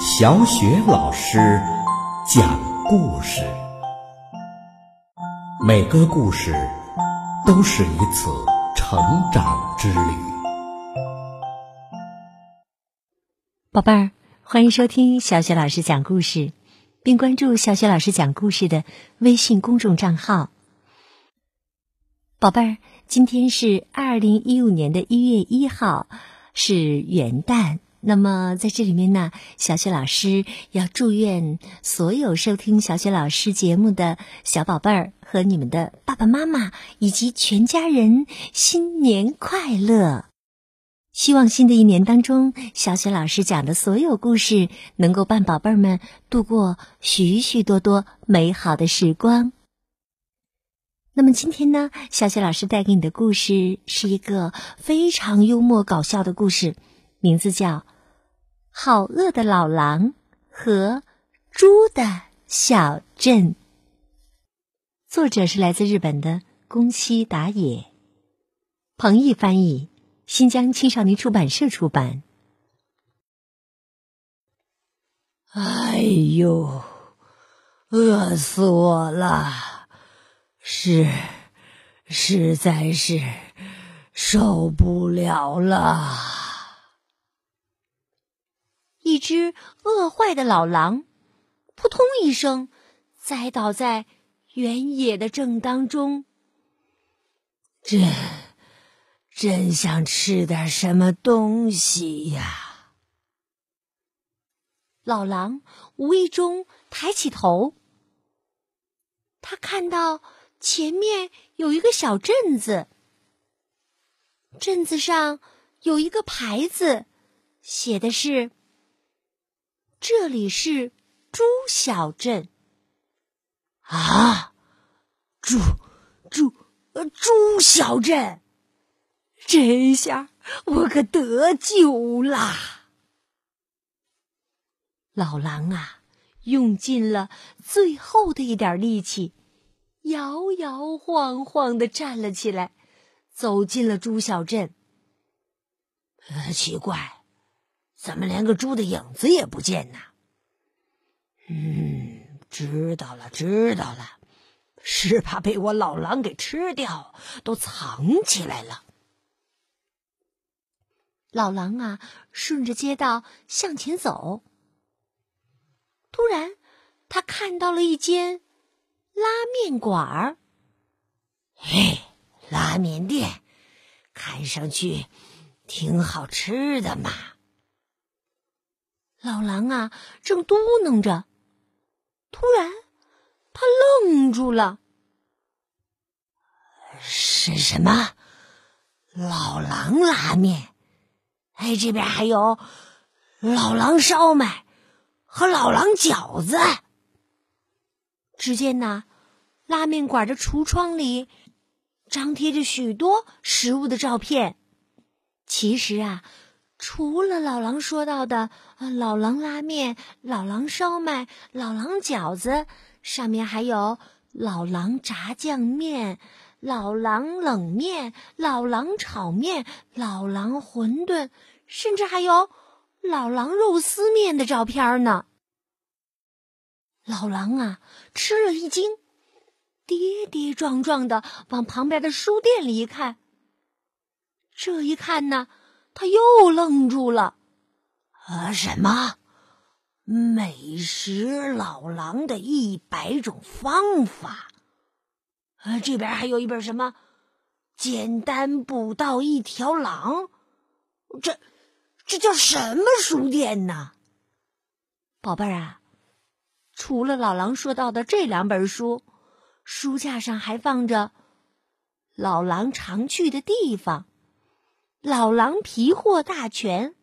小雪老师讲故事，每个故事都是一次成长之旅。宝贝儿，欢迎收听小雪老师讲故事，并关注小雪老师讲故事的微信公众账号。宝贝儿，今天是二零一五年的一月一号，是元旦。那么在这里面呢，小雪老师要祝愿所有收听小雪老师节目的小宝贝儿和你们的爸爸妈妈以及全家人新年快乐！希望新的一年当中，小雪老师讲的所有故事能够伴宝贝儿们度过许许多多美好的时光。那么今天呢，小雪老师带给你的故事是一个非常幽默搞笑的故事，名字叫《好饿的老狼和猪的小镇》。作者是来自日本的宫西达也，彭毅翻译，新疆青少年出版社出版。哎呦，饿死我了！是，实在是受不了了。一只饿坏的老狼，扑通一声栽倒在原野的正当中。真，真想吃点什么东西呀！老狼无意中抬起头，他看到。前面有一个小镇子，镇子上有一个牌子，写的是：“这里是猪小镇。”啊，猪猪呃猪小镇，这一下我可得救啦！老狼啊，用尽了最后的一点力气。摇摇晃晃的站了起来，走进了猪小镇。奇怪，怎么连个猪的影子也不见呢？嗯，知道了，知道了，是怕被我老狼给吃掉，都藏起来了。老狼啊，顺着街道向前走，突然他看到了一间。拉面馆儿，嘿，拉面店，看上去挺好吃的嘛。老狼啊，正嘟囔着，突然他愣住了。是什么？老狼拉面？哎，这边还有老狼烧麦和老狼饺子。只见呐，拉面馆的橱窗里张贴着许多食物的照片。其实啊，除了老狼说到的老狼拉面、老狼烧麦、老狼饺子，上面还有老狼炸酱面、老狼冷面、老狼炒面、老狼馄饨，甚至还有老狼肉丝面的照片呢。老狼啊，吃了一惊，跌跌撞撞的往旁边的书店里一看。这一看呢，他又愣住了。啊，什么？美食老狼的一百种方法？啊，这边还有一本什么？简单捕到一条狼？这，这叫什么书店呢？宝贝儿啊！除了老狼说到的这两本书，书架上还放着《老狼常去的地方》《老狼皮货大全》《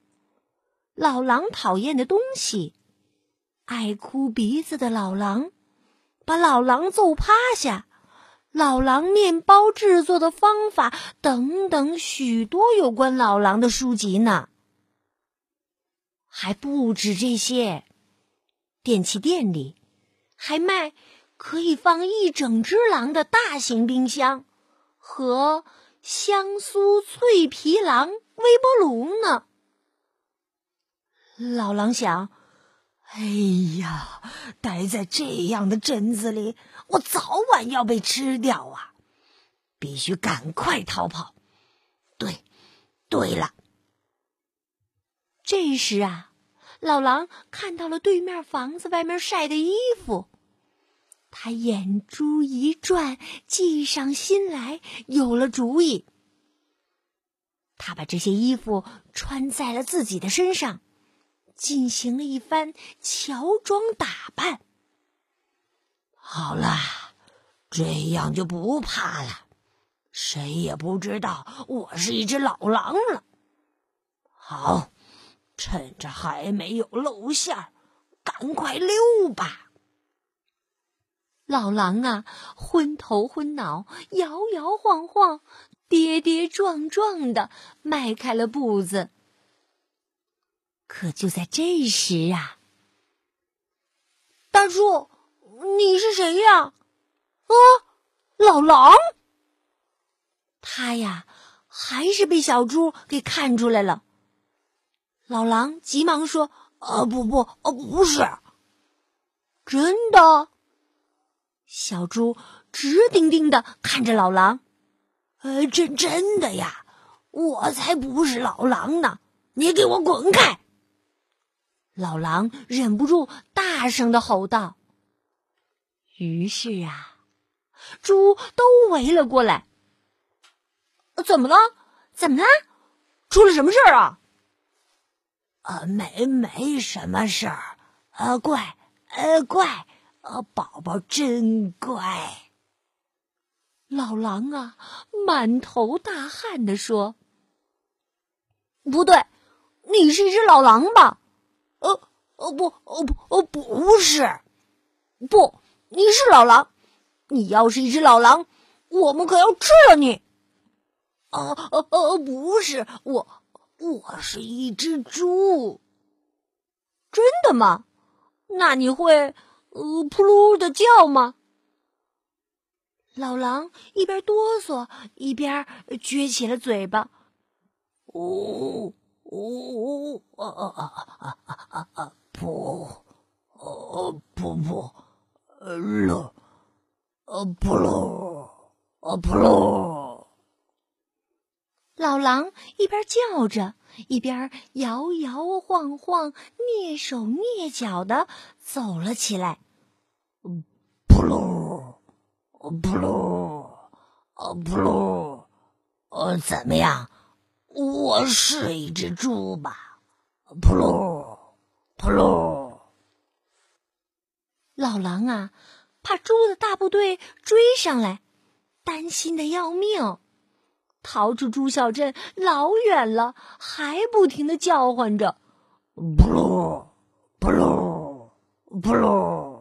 老狼讨厌的东西》《爱哭鼻子的老狼》《把老狼揍趴下》《老狼面包制作的方法》等等许多有关老狼的书籍呢。还不止这些。电器店里。还卖可以放一整只狼的大型冰箱。和香酥脆皮狼微波炉呢。老狼想，哎呀，待在这样的镇子里，我早晚要被吃掉啊！必须赶快逃跑。对，对了，这时啊，老狼看到了对面房子外面晒的衣服，他眼珠一转，计上心来，有了主意。他把这些衣服穿在了自己的身上。进行了一番乔装打扮。好了，这样就不怕了，谁也不知道我是一只老狼了。好，趁着还没有露馅儿，赶快溜吧！老狼啊，昏头昏脑，摇摇晃晃，跌跌撞撞的迈开了步子。可就在这时啊，大叔，你是谁呀？啊，老狼！他呀，还是被小猪给看出来了。老狼急忙说：“啊，不不，哦，不是，真的。”小猪直盯盯的看着老狼：“呃，真真的呀，我才不是老狼呢！你给我滚开！”老狼忍不住大声的吼道。于是啊，猪都围了过来。怎么了？怎么了？出了什么事儿啊？呃，没没什么事儿。呃，乖，呃，乖，啊，宝宝真乖。老狼啊，满头大汗的说：“不对，你是一只老狼吧？”呃，哦不，哦不，哦不是，不，你是老狼。你要是一只老狼，我们可要吃了你。啊，呃呃，不是，我我是一只猪。真的吗？那你会呃扑噜的叫吗？老狼一边哆嗦一边撅起了嘴巴。呜。呜啊啊啊啊啊啊！不，哦不不，噜，呃不噜，呃不噜。老狼一边叫着，一边摇摇晃晃、蹑手蹑脚的走了起来。不噜，不噜，不噜，呃怎么样？我是一只猪吧？扑噜扑噜！老狼啊，怕猪的大部队追上来，担心的要命，逃出猪小镇老远了，还不停的叫唤着：扑噜扑噜扑噜！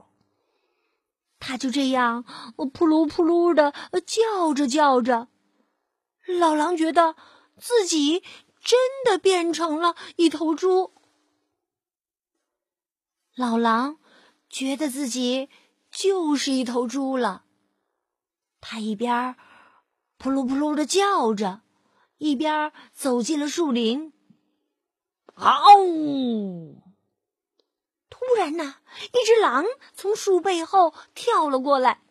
他就这样扑噜扑噜的叫着叫着，老狼觉得。自己真的变成了一头猪，老狼觉得自己就是一头猪了。他一边扑噜扑噜的叫着，一边走进了树林。嗷！突然呢，一只狼从树背后跳了过来。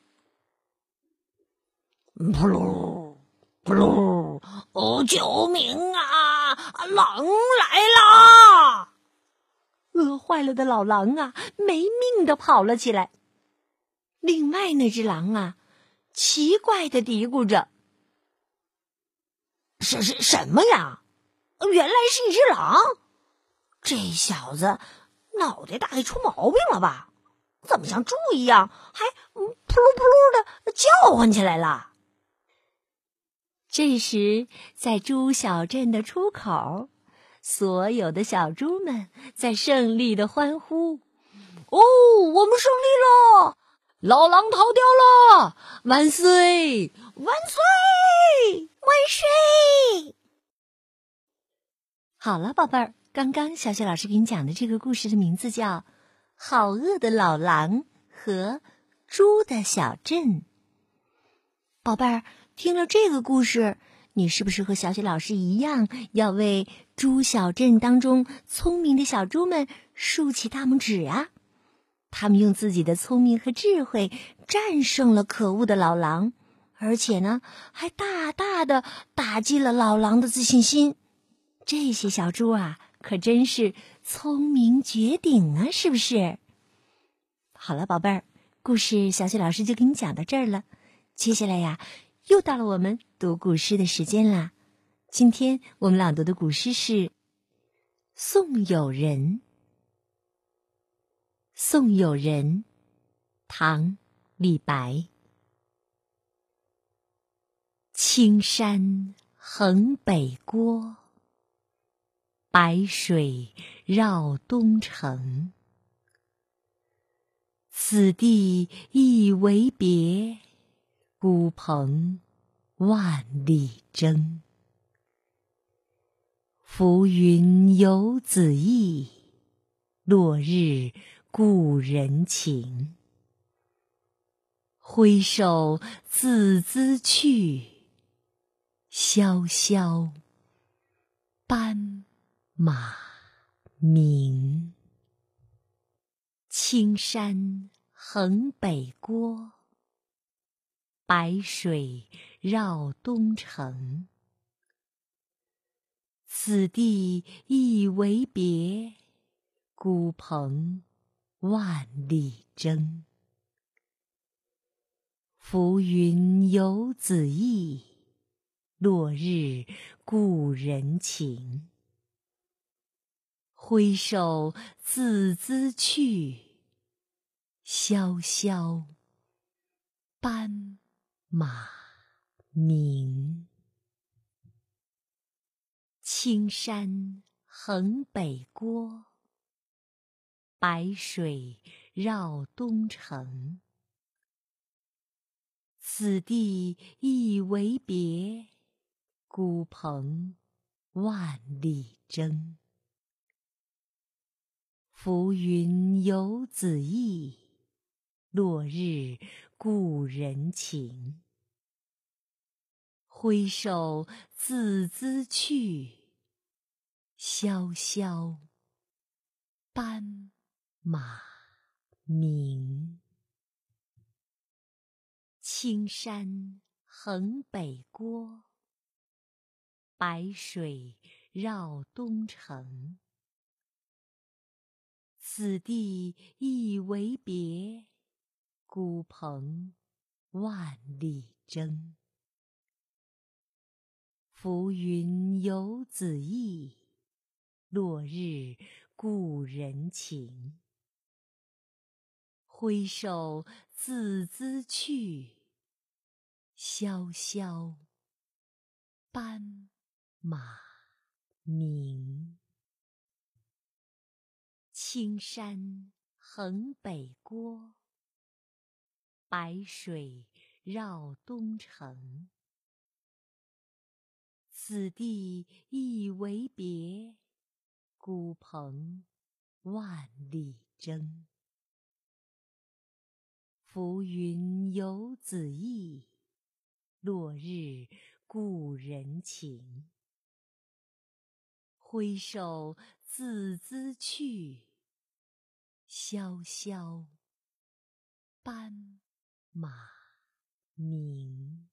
扑噜扑噜。哦，救命啊！狼来啦！饿坏了的老狼啊，没命的跑了起来。另外那只狼啊，奇怪的嘀咕着：“是是什么呀？原来是一只狼！这小子脑袋大概出毛病了吧？怎么像猪一样，还扑噜扑噜的叫唤起来了？”这时，在猪小镇的出口，所有的小猪们在胜利的欢呼：“哦，我们胜利了！老狼逃掉了！万岁！万岁！万岁！”好了，宝贝儿，刚刚小雪老师给你讲的这个故事的名字叫《好饿的老狼和猪的小镇》。宝贝儿。听了这个故事，你是不是和小雪老师一样，要为猪小镇当中聪明的小猪们竖起大拇指啊？他们用自己的聪明和智慧战胜了可恶的老狼，而且呢，还大大的打击了老狼的自信心。这些小猪啊，可真是聪明绝顶啊！是不是？好了，宝贝儿，故事小雪老师就给你讲到这儿了。接下来呀，又到了我们读古诗的时间啦。今天我们朗读的古诗是《送友人》。《送友人》，唐·李白。青山横北郭，白水绕东城。此地一为别。孤蓬万里征，浮云游子意，落日故人情。挥手自兹去，萧萧斑马鸣。青山横北郭。白水绕东城，此地一为别，孤蓬万里征。浮云游子意，落日故人情。挥手自兹去，萧萧斑。马鸣，青山横北郭，白水绕东城。此地一为别，孤蓬万里征。浮云游子意，落日故人情。挥手自兹去，萧萧斑马鸣。青山横北郭，白水绕东城。此地一为别，孤蓬万里征。浮云游子意，落日故人情。挥手自兹去，萧萧斑马鸣。青山横北郭，白水绕东城。此地一为别，孤蓬万里征。浮云游子意，落日故人情。挥手自兹去，萧萧斑马鸣。